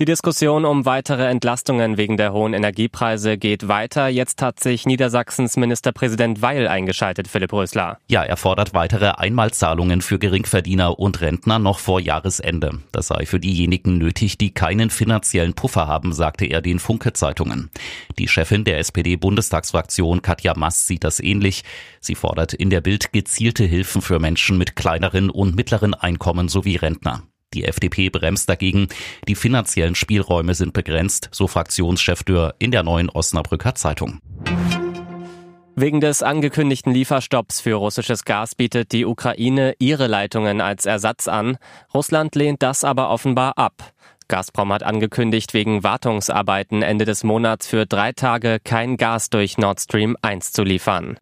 Die Diskussion um weitere Entlastungen wegen der hohen Energiepreise geht weiter. Jetzt hat sich Niedersachsens Ministerpräsident Weil eingeschaltet, Philipp Rösler. Ja, er fordert weitere Einmalzahlungen für Geringverdiener und Rentner noch vor Jahresende. Das sei für diejenigen nötig, die keinen finanziellen Puffer haben, sagte er den Funke-Zeitungen. Die Chefin der SPD-Bundestagsfraktion Katja Mass sieht das ähnlich. Sie fordert in der Bild gezielte Hilfen für Menschen mit kleineren und mittleren Einkommen sowie Rentner. Die FDP bremst dagegen. Die finanziellen Spielräume sind begrenzt, so Fraktionschef Dürr in der neuen Osnabrücker Zeitung. Wegen des angekündigten Lieferstopps für russisches Gas bietet die Ukraine ihre Leitungen als Ersatz an. Russland lehnt das aber offenbar ab. Gazprom hat angekündigt, wegen Wartungsarbeiten Ende des Monats für drei Tage kein Gas durch Nord Stream 1 zu liefern.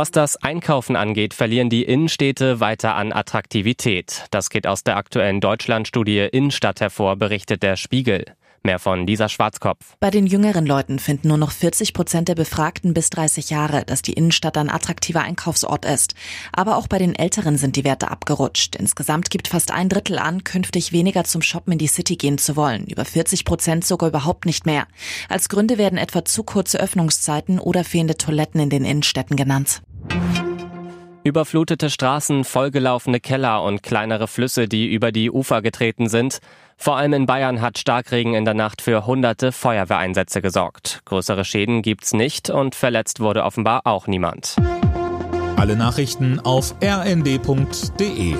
Was das Einkaufen angeht, verlieren die Innenstädte weiter an Attraktivität. Das geht aus der aktuellen Deutschlandstudie Innenstadt hervor, berichtet der Spiegel. Mehr von Lisa Schwarzkopf. Bei den jüngeren Leuten finden nur noch 40 Prozent der Befragten bis 30 Jahre, dass die Innenstadt ein attraktiver Einkaufsort ist. Aber auch bei den Älteren sind die Werte abgerutscht. Insgesamt gibt fast ein Drittel an, künftig weniger zum Shoppen in die City gehen zu wollen. Über 40 Prozent sogar überhaupt nicht mehr. Als Gründe werden etwa zu kurze Öffnungszeiten oder fehlende Toiletten in den Innenstädten genannt. Überflutete Straßen, vollgelaufene Keller und kleinere Flüsse, die über die Ufer getreten sind. Vor allem in Bayern hat Starkregen in der Nacht für hunderte Feuerwehreinsätze gesorgt. Größere Schäden gibt's nicht und verletzt wurde offenbar auch niemand. Alle Nachrichten auf rnd.de